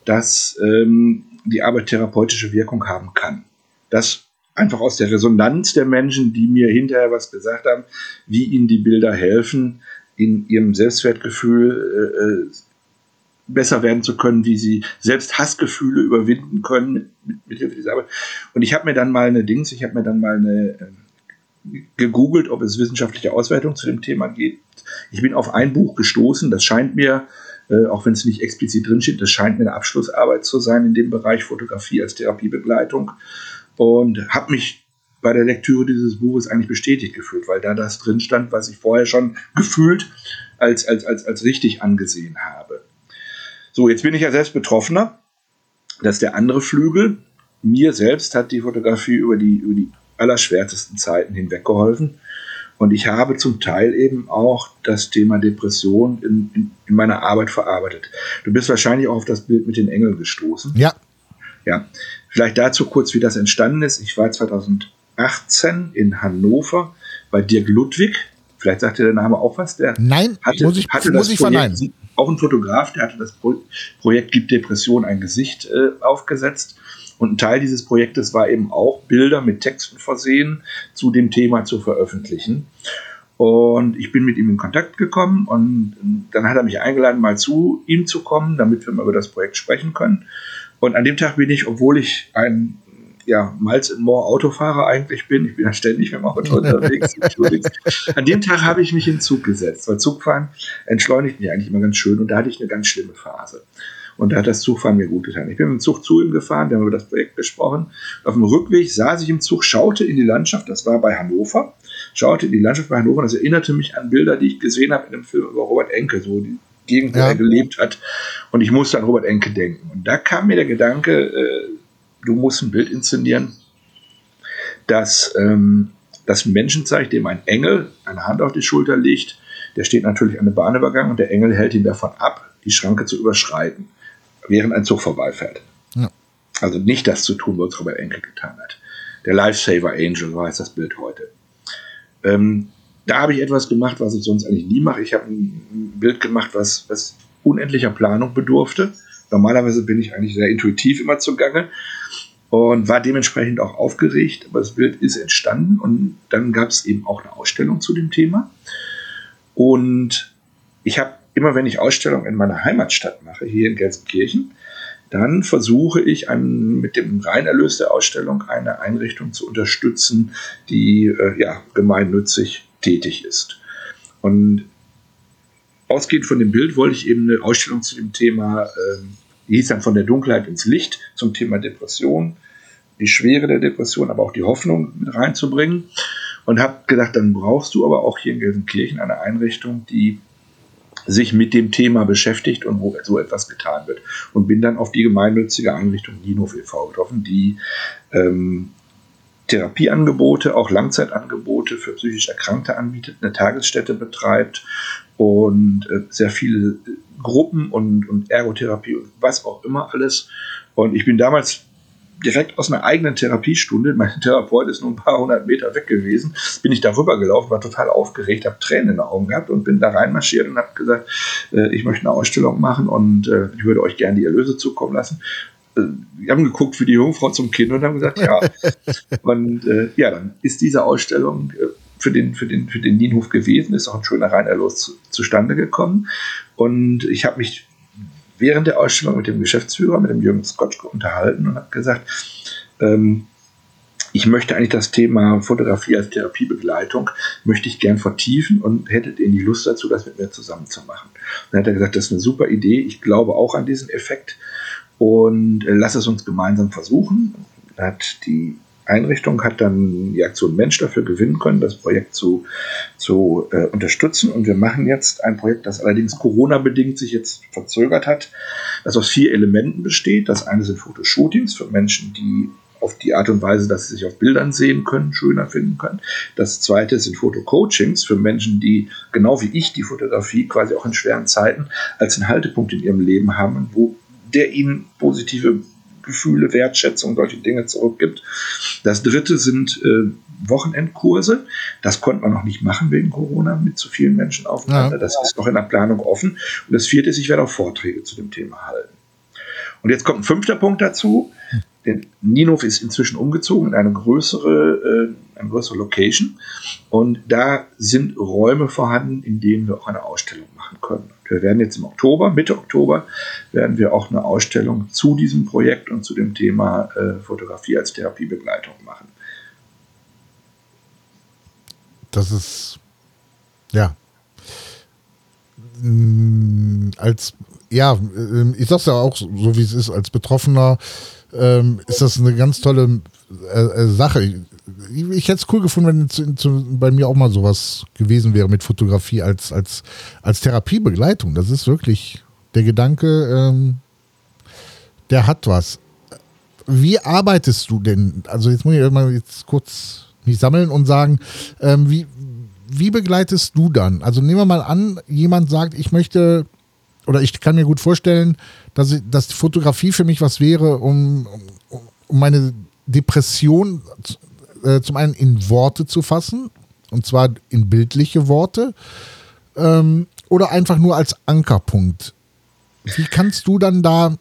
dass ähm, die Arbeit therapeutische Wirkung haben kann. Das einfach aus der Resonanz der Menschen, die mir hinterher was gesagt haben, wie ihnen die Bilder helfen, in ihrem Selbstwertgefühl äh, äh besser werden zu können, wie sie selbst Hassgefühle überwinden können mit, mit, Hilfe dieser Arbeit. Und ich habe mir dann mal eine Dings, ich habe mir dann mal eine äh, gegoogelt, ob es wissenschaftliche Auswertung zu dem Thema gibt. Ich bin auf ein Buch gestoßen, das scheint mir äh, auch wenn es nicht explizit drinsteht, das scheint mir eine Abschlussarbeit zu sein in dem Bereich Fotografie als Therapiebegleitung. Und habe mich bei der Lektüre dieses Buches eigentlich bestätigt gefühlt, weil da das drin stand, was ich vorher schon gefühlt als, als, als, als richtig angesehen habe. So, jetzt bin ich ja selbst Betroffener. Das ist der andere Flügel. Mir selbst hat die Fotografie über die, über die allerschwärzesten Zeiten hinweg geholfen. Und ich habe zum Teil eben auch das Thema Depression in, in, in, meiner Arbeit verarbeitet. Du bist wahrscheinlich auch auf das Bild mit den Engeln gestoßen. Ja. Ja. Vielleicht dazu kurz, wie das entstanden ist. Ich war 2018 in Hannover bei Dirk Ludwig. Vielleicht sagt dir der Name auch was. Der Nein, hatte, muss ich, hatte muss ich Projekt, verneinen. Auch ein Fotograf, der hatte das Projekt Gibt Depression ein Gesicht äh, aufgesetzt. Und ein Teil dieses Projektes war eben auch, Bilder mit Texten versehen zu dem Thema zu veröffentlichen. Und ich bin mit ihm in Kontakt gekommen und dann hat er mich eingeladen, mal zu ihm zu kommen, damit wir mal über das Projekt sprechen können. Und an dem Tag bin ich, obwohl ich ein ja, Miles and More Autofahrer eigentlich bin, ich bin ja ständig mit dem Auto unterwegs, an dem Tag habe ich mich in Zug gesetzt, weil Zugfahren entschleunigt mich eigentlich immer ganz schön und da hatte ich eine ganz schlimme Phase. Und da hat das Zugfahren mir gut getan. Ich bin mit dem Zug zu ihm gefahren, wir haben über das Projekt gesprochen. Auf dem Rückweg saß ich im Zug, schaute in die Landschaft, das war bei Hannover, schaute in die Landschaft bei Hannover und das erinnerte mich an Bilder, die ich gesehen habe in einem Film über Robert Enke, so die Gegend, wo ja. er gelebt hat. Und ich musste an Robert Enke denken. Und da kam mir der Gedanke, äh, du musst ein Bild inszenieren, das ähm, das Menschen zeigt, dem ein Engel eine Hand auf die Schulter legt. Der steht natürlich an einem Bahnübergang und der Engel hält ihn davon ab, die Schranke zu überschreiten während ein Zug vorbeifährt. Ja. Also nicht das zu tun, was Robert Enke getan hat. Der Lifesaver Angel, so heißt das Bild heute. Ähm, da habe ich etwas gemacht, was ich sonst eigentlich nie mache. Ich habe ein Bild gemacht, was, was unendlicher Planung bedurfte. Normalerweise bin ich eigentlich sehr intuitiv immer zugange und war dementsprechend auch aufgeregt. Aber das Bild ist entstanden und dann gab es eben auch eine Ausstellung zu dem Thema. Und ich habe immer wenn ich Ausstellungen in meiner Heimatstadt mache, hier in Gelsenkirchen, dann versuche ich an, mit dem Reinerlös der Ausstellung eine Einrichtung zu unterstützen, die äh, ja, gemeinnützig tätig ist. Und ausgehend von dem Bild wollte ich eben eine Ausstellung zu dem Thema, äh, die hieß dann von der Dunkelheit ins Licht, zum Thema Depression, die Schwere der Depression, aber auch die Hoffnung mit reinzubringen. und habe gedacht, dann brauchst du aber auch hier in Gelsenkirchen eine Einrichtung, die sich mit dem Thema beschäftigt und wo so etwas getan wird. Und bin dann auf die gemeinnützige Einrichtung Ninov e.V. getroffen, die ähm, Therapieangebote, auch Langzeitangebote für psychisch Erkrankte anbietet, eine Tagesstätte betreibt und äh, sehr viele Gruppen und, und Ergotherapie und was auch immer alles. Und ich bin damals direkt aus einer eigenen Therapiestunde, mein Therapeut ist nur ein paar hundert Meter weg gewesen, bin ich darüber gelaufen, war total aufgeregt, habe Tränen in den Augen gehabt und bin da reinmarschiert und habe gesagt, äh, ich möchte eine Ausstellung machen und äh, ich würde euch gerne die Erlöse zukommen lassen. Äh, wir haben geguckt für die Jungfrau zum Kind und haben gesagt, ja. und äh, ja, dann ist diese Ausstellung äh, für den, für den, für den Nienhof gewesen, ist auch ein schöner Reinerlos zu, zustande gekommen. Und ich habe mich während der Ausstellung mit dem Geschäftsführer, mit dem Jürgen Skotschke unterhalten und habe gesagt, ähm, ich möchte eigentlich das Thema Fotografie als Therapiebegleitung, möchte ich gern vertiefen und hättet ihr die Lust dazu, das mit mir zusammen zu machen. Dann hat er gesagt, das ist eine super Idee, ich glaube auch an diesen Effekt und äh, lass es uns gemeinsam versuchen. Da hat die Einrichtung hat dann die Aktion Mensch dafür gewinnen können, das Projekt zu, zu äh, unterstützen. Und wir machen jetzt ein Projekt, das allerdings Corona-bedingt sich jetzt verzögert hat, das aus vier Elementen besteht. Das eine sind Fotoshootings für Menschen, die auf die Art und Weise, dass sie sich auf Bildern sehen können, schöner finden können. Das zweite sind Fotocoachings für Menschen, die genau wie ich die Fotografie quasi auch in schweren Zeiten als einen Haltepunkt in ihrem Leben haben, wo der ihnen positive Gefühle, Wertschätzung, solche Dinge zurückgibt. Das dritte sind äh, Wochenendkurse. Das konnte man noch nicht machen wegen Corona mit zu vielen Menschen aufeinander. Ja. Das ist noch in der Planung offen. Und das vierte ist, ich werde auch Vorträge zu dem Thema halten. Und jetzt kommt ein fünfter Punkt dazu. Denn Ninov ist inzwischen umgezogen in eine größere, äh, eine größere Location. Und da sind Räume vorhanden, in denen wir auch eine Ausstellung machen können. Wir werden jetzt im Oktober, Mitte Oktober, werden wir auch eine Ausstellung zu diesem Projekt und zu dem Thema äh, Fotografie als Therapiebegleitung machen. Das ist, ja, mm, als, ja, ähm, ich sag's ja auch so, wie es ist, als Betroffener ähm, ist das eine ganz tolle äh, äh Sache. Ich, ich hätte es cool gefunden, wenn zu, zu, bei mir auch mal sowas gewesen wäre mit Fotografie als, als, als Therapiebegleitung. Das ist wirklich der Gedanke, ähm, der hat was. Wie arbeitest du denn? Also jetzt muss ich mal jetzt kurz mich sammeln und sagen, ähm, wie, wie begleitest du dann? Also nehmen wir mal an, jemand sagt, ich möchte oder ich kann mir gut vorstellen, dass, ich, dass Fotografie für mich was wäre, um, um, meine Depression äh, zum einen in Worte zu fassen, und zwar in bildliche Worte, ähm, oder einfach nur als Ankerpunkt. Wie kannst du dann da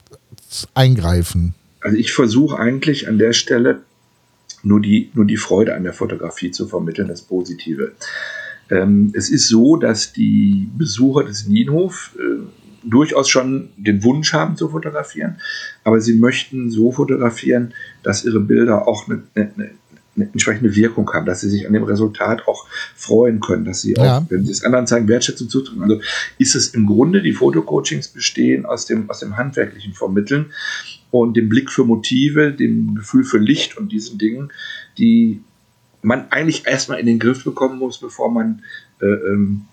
eingreifen? Also ich versuche eigentlich an der Stelle nur die, nur die Freude an der Fotografie zu vermitteln, das Positive. Ähm, es ist so, dass die Besucher des Nienhof äh, durchaus schon den Wunsch haben zu fotografieren, aber sie möchten so fotografieren, dass ihre Bilder auch eine, eine, eine entsprechende Wirkung haben, dass sie sich an dem Resultat auch freuen können, dass sie auch, ja. wenn sie es anderen zeigen, Wertschätzung zudrücken. Also ist es im Grunde, die Fotocoachings bestehen aus dem, aus dem handwerklichen Vermitteln und dem Blick für Motive, dem Gefühl für Licht und diesen Dingen, die man eigentlich erstmal in den Griff bekommen muss, bevor man äh, ähm,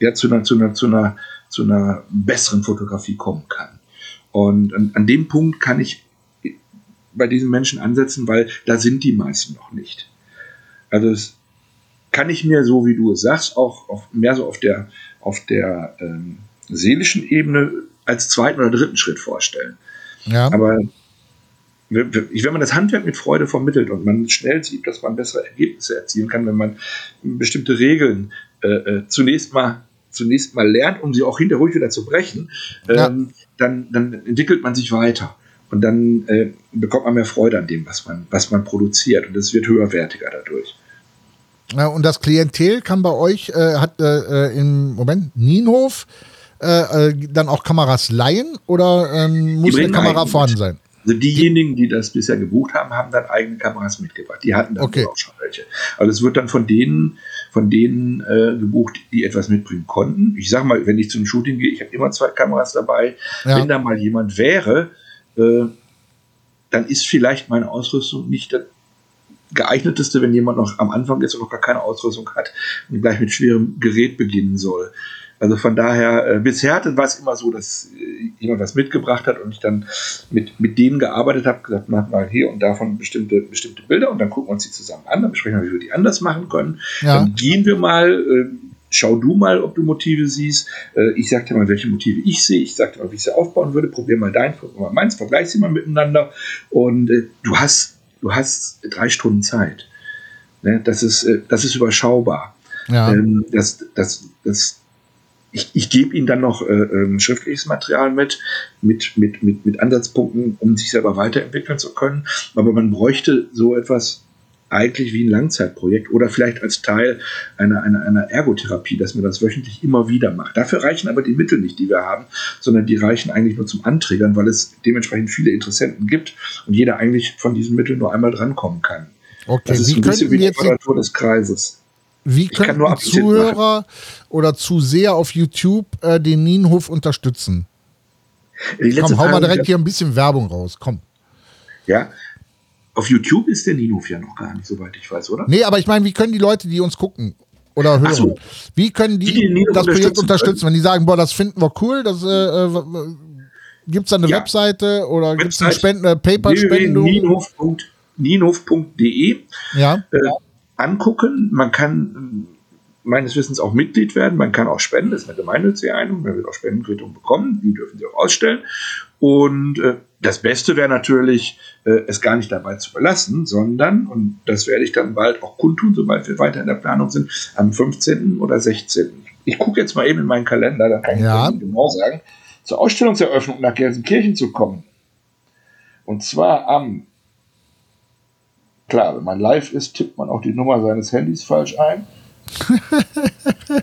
ja, zu einer, zu einer, zu einer zu einer besseren Fotografie kommen kann. Und an, an dem Punkt kann ich bei diesen Menschen ansetzen, weil da sind die meisten noch nicht. Also das kann ich mir so, wie du es sagst, auch auf, mehr so auf der, auf der ähm, seelischen Ebene als zweiten oder dritten Schritt vorstellen. Ja. Aber wenn man das Handwerk mit Freude vermittelt und man schnell sieht, dass man bessere Ergebnisse erzielen kann, wenn man bestimmte Regeln äh, äh zunächst mal zunächst mal lernt, um sie auch hinterher ruhig wieder zu brechen, ja. ähm, dann, dann entwickelt man sich weiter. Und dann äh, bekommt man mehr Freude an dem, was man, was man produziert. Und es wird höherwertiger dadurch. Ja, und das Klientel kann bei euch, äh, hat äh, äh im Moment Nienhof äh, äh, dann auch Kameras leihen oder ähm, muss eine Kamera vorhanden sein? Also diejenigen, die das bisher gebucht haben, haben dann eigene Kameras mitgebracht. Die hatten dann okay. auch schon welche. Also es wird dann von denen, von denen äh, gebucht, die etwas mitbringen konnten. Ich sage mal, wenn ich zum Shooting gehe, ich habe immer zwei Kameras dabei. Ja. Wenn da mal jemand wäre, äh, dann ist vielleicht meine Ausrüstung nicht geeigneteste, wenn jemand noch am Anfang ist und noch gar keine Ausrüstung hat und gleich mit schwerem Gerät beginnen soll. Also von daher, äh, bisher war es immer so, dass äh, jemand was mitgebracht hat und ich dann mit, mit denen gearbeitet habe, gesagt, mach mal hier und davon bestimmte, bestimmte Bilder und dann gucken wir uns die zusammen an, dann besprechen wir, wie wir die anders machen können. Ja. Dann gehen wir mal, äh, schau du mal, ob du Motive siehst. Äh, ich sag dir mal, welche Motive ich sehe. Ich sag dir mal, wie ich sie aufbauen würde. Probier mal dein, probier mal meins, vergleich sie mal miteinander und äh, du hast, du hast drei Stunden Zeit. Ne? Das, ist, äh, das ist überschaubar. Ja. Ähm, das, das, das, ich, ich gebe Ihnen dann noch äh, ähm, schriftliches Material mit, mit, mit, mit, mit Ansatzpunkten, um sich selber weiterentwickeln zu können. Aber man bräuchte so etwas eigentlich wie ein Langzeitprojekt oder vielleicht als Teil einer, einer, einer Ergotherapie, dass man das wöchentlich immer wieder macht. Dafür reichen aber die Mittel nicht, die wir haben, sondern die reichen eigentlich nur zum Anträgern, weil es dementsprechend viele Interessenten gibt und jeder eigentlich von diesen Mitteln nur einmal drankommen kann. Okay, das ist wie ein bisschen wie die Quadratur des Kreises. Wie können Zuhörer oder Zuseher auf YouTube äh, den Nienhof unterstützen? Komm, hau mal direkt hier ein bisschen Werbung raus. Komm. Ja, auf YouTube ist der Nienhof ja noch gar nicht, soweit ich weiß, oder? Nee, aber ich meine, wie können die Leute, die uns gucken oder hören, so. wie können die, die das Projekt unterstützen, wenn die sagen, boah, das finden wir cool, das äh, äh gibt es da eine ja. Webseite oder gibt es eine Spenden, äh, PayPal-Spendung? Nienhof.de. Ja. Äh, angucken. Man kann äh, meines Wissens auch Mitglied werden, man kann auch spenden, das ist eine gemeinnützige Einung, man wird auch Spendenquittung bekommen, die dürfen Sie auch ausstellen. Und äh, das Beste wäre natürlich, äh, es gar nicht dabei zu belassen, sondern, und das werde ich dann bald auch kundtun, sobald wir weiter in der Planung sind, am 15. oder 16. Ich gucke jetzt mal eben in meinen Kalender, da kann ja. ich Ihnen genau sagen, zur Ausstellungseröffnung nach Gelsenkirchen zu kommen. Und zwar am Klar, wenn man live ist, tippt man auch die Nummer seines Handys falsch ein.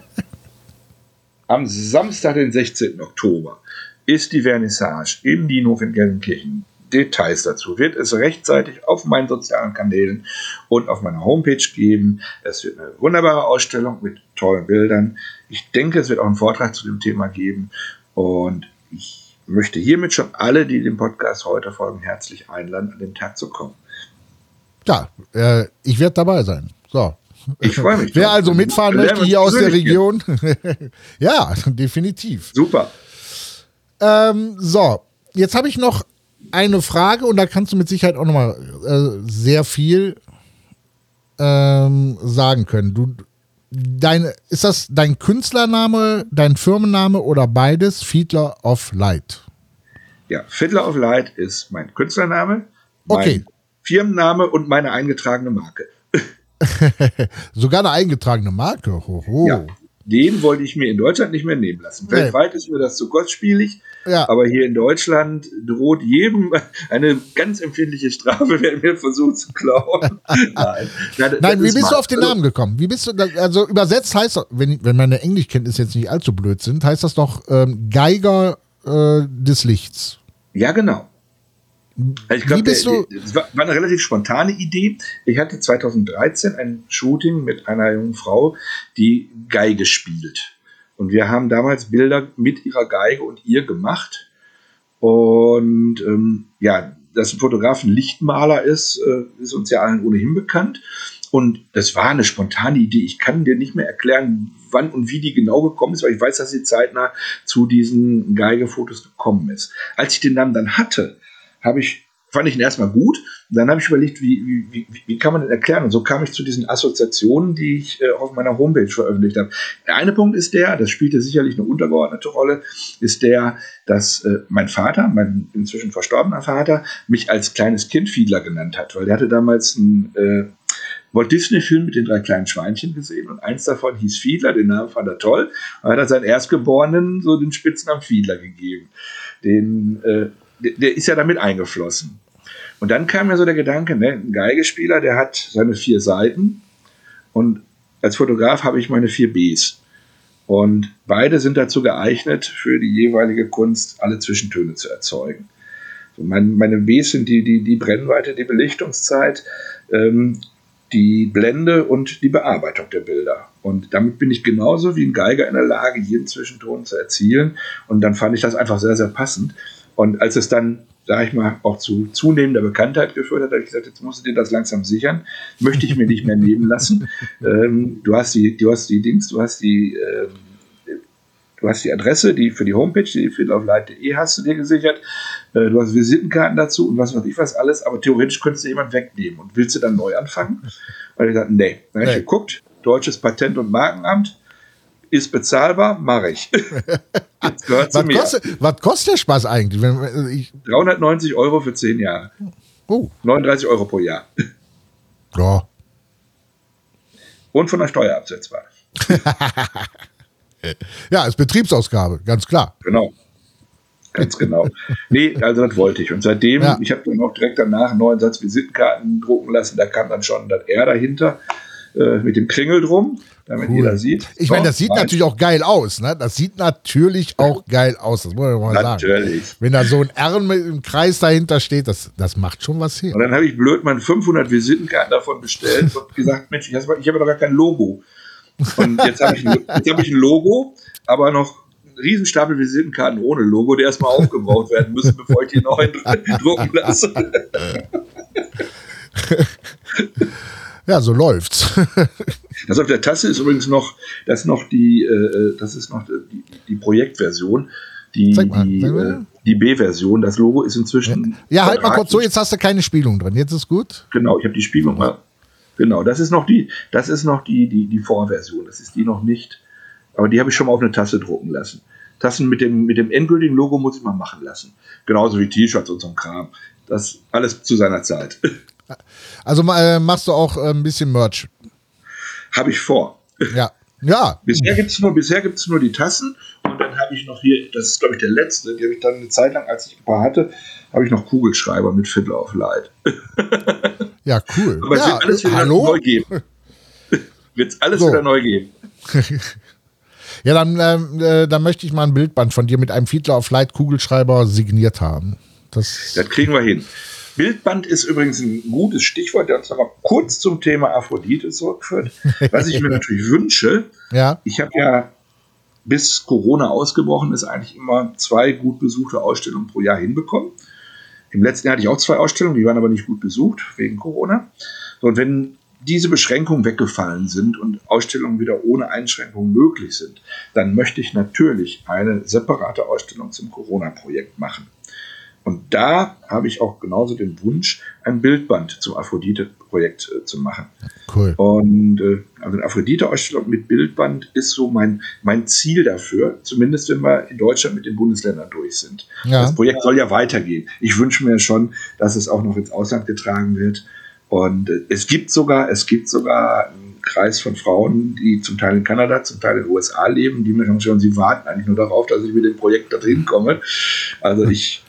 Am Samstag, den 16. Oktober, ist die Vernissage im Dienhof in Gelsenkirchen. Details dazu wird es rechtzeitig auf meinen sozialen Kanälen und auf meiner Homepage geben. Es wird eine wunderbare Ausstellung mit tollen Bildern. Ich denke, es wird auch einen Vortrag zu dem Thema geben. Und ich möchte hiermit schon alle, die dem Podcast heute folgen, herzlich einladen, an den Tag zu kommen. Ja, äh, ich werde dabei sein. So. Ich freue mich. Wer also mitfahren möchte hier aus der Region, ja, definitiv. Super. Ähm, so, jetzt habe ich noch eine Frage und da kannst du mit Sicherheit auch nochmal äh, sehr viel ähm, sagen können. Du, dein, ist das dein Künstlername, dein Firmenname oder beides? Fiedler of Light. Ja, Fiddler of Light ist mein Künstlername. Mein okay. Firmenname und meine eingetragene Marke. Sogar eine eingetragene Marke. Hoho. Ja, den wollte ich mir in Deutschland nicht mehr nehmen lassen. Nee. Weltweit ist mir das zu kostspielig. Ja. Aber hier in Deutschland droht jedem eine ganz empfindliche Strafe, wer mir versucht zu klauen. Nein, Nein, Nein wie bist du auf den Namen gekommen? Wie bist du, also übersetzt heißt das, wenn, wenn meine Englischkenntnisse jetzt nicht allzu blöd sind, heißt das doch ähm, Geiger äh, des Lichts. Ja, genau. Also ich glaube, es war eine relativ spontane Idee. Ich hatte 2013 ein Shooting mit einer jungen Frau, die Geige spielt. Und wir haben damals Bilder mit ihrer Geige und ihr gemacht. Und ähm, ja, dass ein Fotograf ein Lichtmaler ist, äh, ist uns ja allen ohnehin bekannt. Und das war eine spontane Idee. Ich kann dir nicht mehr erklären, wann und wie die genau gekommen ist, weil ich weiß, dass sie zeitnah zu diesen Geigefotos gekommen ist. Als ich den Namen dann hatte, habe ich, fand ich ihn erstmal gut. Dann habe ich überlegt, wie, wie, wie, wie kann man den erklären? Und so kam ich zu diesen Assoziationen, die ich äh, auf meiner Homepage veröffentlicht habe. Der eine Punkt ist der, das spielte sicherlich eine untergeordnete Rolle, ist der, dass äh, mein Vater, mein inzwischen verstorbener Vater, mich als kleines Kind Fiedler genannt hat, weil der hatte damals einen äh, Walt Disney-Film mit den drei kleinen Schweinchen gesehen und eins davon hieß Fiedler, den Namen fand er toll. Und hat er seinen Erstgeborenen so den Spitznamen Fiedler gegeben. Den äh, der ist ja damit eingeflossen. Und dann kam mir so der Gedanke, ne, ein Geigespieler, der hat seine vier Seiten und als Fotograf habe ich meine vier Bs. Und beide sind dazu geeignet, für die jeweilige Kunst alle Zwischentöne zu erzeugen. So mein, meine Bs sind die, die, die Brennweite, die Belichtungszeit, ähm, die Blende und die Bearbeitung der Bilder. Und damit bin ich genauso wie ein Geiger in der Lage, jeden Zwischenton zu erzielen. Und dann fand ich das einfach sehr, sehr passend. Und als es dann sage ich mal, auch zu zunehmender Bekanntheit geführt hat, habe ich gesagt, jetzt musst du dir das langsam sichern. Möchte ich mir nicht mehr nehmen lassen. ähm, du hast die, du hast die Dings, du hast die, ähm, du hast die Adresse, die für die Homepage, die fiddleoflight.de hast du dir gesichert. Äh, du hast Visitenkarten dazu und was weiß ich was alles, aber theoretisch könntest du jemand wegnehmen. Und willst du dann neu anfangen? Und ich gesagt, nee. Dann habe ich geguckt, Deutsches Patent- und Markenamt, ist bezahlbar, mache ich. Was, kostet, was kostet der Spaß eigentlich? Wenn, äh, ich 390 Euro für 10 Jahre. Oh. 39 Euro pro Jahr. Ja. Und von der Steuer absetzbar. ja, ist Betriebsausgabe, ganz klar. Genau. Ganz genau. nee, also das wollte ich. Und seitdem, ja. ich habe dann auch direkt danach einen neuen Satz Visitenkarten drucken lassen. Da kam dann schon das R dahinter äh, mit dem Kringel drum damit cool. jeder sieht. Ich meine, das sieht Nein. natürlich auch geil aus. Ne? Das sieht natürlich auch geil aus, das muss man mal natürlich. sagen. Wenn da so ein R mit einem Kreis dahinter steht, das, das macht schon was her. Und dann habe ich blöd mal 500 Visitenkarten davon bestellt und gesagt, Mensch, ich habe doch gar kein Logo. Und jetzt habe ich, hab ich ein Logo, aber noch einen Riesenstapel Visitenkarten ohne Logo, die erstmal aufgebraucht werden müssen, bevor ich die neuen drucken lasse. Ja, so läuft's. das auf der Tasse ist übrigens noch, das ist noch die, äh, das ist noch die, die Projektversion. Die, die, äh, die B-Version, das Logo ist inzwischen. Ja, ja halt mal kurz so, jetzt hast du keine Spielung drin. Jetzt ist gut. Genau, ich habe die Spielung mal. Genau, das ist noch die, das ist noch die, die, die Vorversion. Das ist die noch nicht. Aber die habe ich schon mal auf eine Tasse drucken lassen. Tassen mit dem, mit dem endgültigen Logo muss ich mal machen lassen. Genauso wie T-Shirts und so ein Kram. Das alles zu seiner Zeit. Also äh, machst du auch äh, ein bisschen Merch? Habe ich vor. Ja. Ja. Bisher gibt es nur, nur die Tassen und dann habe ich noch hier, das ist glaube ich der letzte, die habe ich dann eine Zeit lang, als ich ein paar hatte, habe ich noch Kugelschreiber mit Fiddler of Light. Ja, cool. Aber ja, wird alles wieder hallo? neu geben. wird es alles so. wieder neu geben. ja, dann, ähm, äh, dann möchte ich mal ein Bildband von dir mit einem Fiedler of Light Kugelschreiber signiert haben. Das, das kriegen wir hin. Bildband ist übrigens ein gutes Stichwort, der uns aber kurz zum Thema Aphrodite zurückführt. Was ich mir natürlich wünsche, ja. ich habe ja bis Corona ausgebrochen ist, eigentlich immer zwei gut besuchte Ausstellungen pro Jahr hinbekommen. Im letzten Jahr hatte ich auch zwei Ausstellungen, die waren aber nicht gut besucht wegen Corona. Und wenn diese Beschränkungen weggefallen sind und Ausstellungen wieder ohne Einschränkungen möglich sind, dann möchte ich natürlich eine separate Ausstellung zum Corona-Projekt machen. Und da habe ich auch genauso den Wunsch, ein Bildband zum Aphrodite-Projekt äh, zu machen. Cool. Und äh, also eine Aphrodite-Ausstellung mit Bildband ist so mein, mein Ziel dafür, zumindest wenn wir in Deutschland mit den Bundesländern durch sind. Ja. Das Projekt soll ja weitergehen. Ich wünsche mir schon, dass es auch noch ins Ausland getragen wird. Und äh, es gibt sogar, es gibt sogar einen Kreis von Frauen, die zum Teil in Kanada, zum Teil in den USA leben, die mir schon, sie warten eigentlich nur darauf, dass ich mit dem Projekt da drin komme. Also ich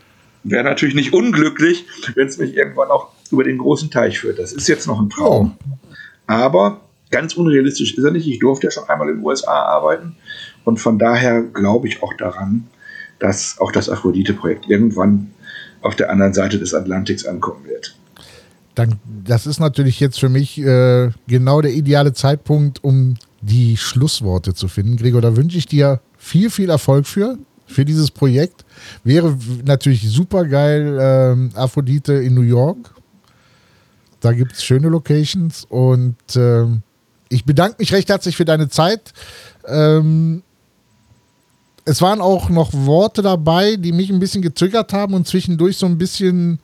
wäre natürlich nicht unglücklich, wenn es mich irgendwann auch über den großen Teich führt. Das ist jetzt noch ein Traum. Oh. Aber ganz unrealistisch ist er nicht. Ich durfte ja schon einmal in den USA arbeiten. Und von daher glaube ich auch daran, dass auch das Aphrodite-Projekt irgendwann auf der anderen Seite des Atlantiks ankommen wird. Dann, das ist natürlich jetzt für mich äh, genau der ideale Zeitpunkt, um die Schlussworte zu finden. Gregor, da wünsche ich dir viel, viel Erfolg für für dieses Projekt. Wäre natürlich super geil, ähm, Aphrodite in New York. Da gibt es schöne Locations und ähm, ich bedanke mich recht herzlich für deine Zeit. Ähm, es waren auch noch Worte dabei, die mich ein bisschen getriggert haben und zwischendurch so ein bisschen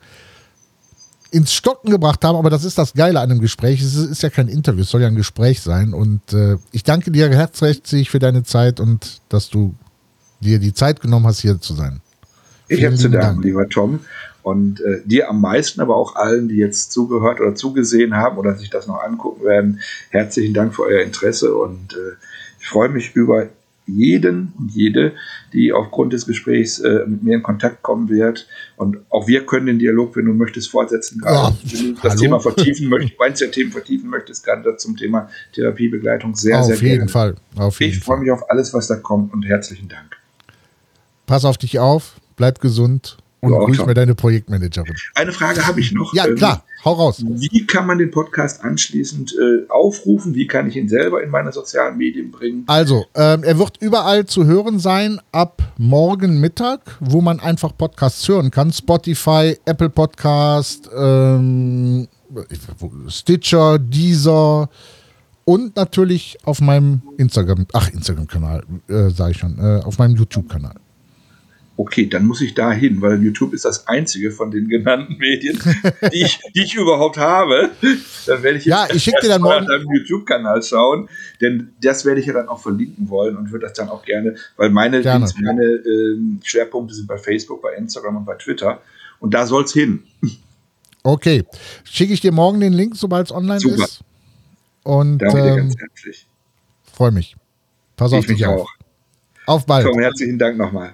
ins Stocken gebracht haben, aber das ist das Geile an einem Gespräch. Es ist, ja kein Interview, es soll ja ein Gespräch sein. Und äh, ich danke dir herzlich für deine Zeit und dass du dir die Zeit genommen hast, hier zu sein. Ich habe zu danken, Dank. lieber Tom. Und äh, dir am meisten, aber auch allen, die jetzt zugehört oder zugesehen haben oder sich das noch angucken werden, herzlichen Dank für euer Interesse und äh, ich freue mich über jeden und jede, die aufgrund des Gesprächs äh, mit mir in Kontakt kommen wird. Und auch wir können den Dialog, wenn du möchtest, fortsetzen. Ja, wenn du das hallo. Thema vertiefen möchtest, meinst ja Themen vertiefen möchtest, gerade zum Thema Therapiebegleitung sehr, auf sehr jeden gerne. Fall. Auf jeden ich freue mich auf alles, was da kommt und herzlichen Dank. Pass auf dich auf, bleib gesund und ja, grüß mir deine Projektmanagerin. Eine Frage habe ich noch. Ja, klar, ähm, hau raus. Wie kann man den Podcast anschließend äh, aufrufen? Wie kann ich ihn selber in meine sozialen Medien bringen? Also, ähm, er wird überall zu hören sein ab morgen Mittag, wo man einfach Podcasts hören kann. Spotify, Apple Podcast, ähm, Stitcher, Deezer und natürlich auf meinem Instagram, ach Instagram-Kanal, äh, sage ich schon, äh, auf meinem YouTube-Kanal. Okay, dann muss ich da hin, weil YouTube ist das einzige von den genannten Medien, die ich, die ich überhaupt habe. Dann werde ich jetzt ja, ich schicke dir dann morgen auf deinem YouTube-Kanal schauen, denn das werde ich ja dann auch verlinken wollen und würde das dann auch gerne, weil meine, gerne. meine äh, Schwerpunkte sind bei Facebook, bei Instagram und bei Twitter und da soll es hin. Okay, schicke ich dir morgen den Link, sobald es online Super. ist. Und Danke dir ganz ähm, herzlich. Freue mich. Pass ich auf dich auf. Auch. Auf bald. Tom, herzlichen Dank nochmal.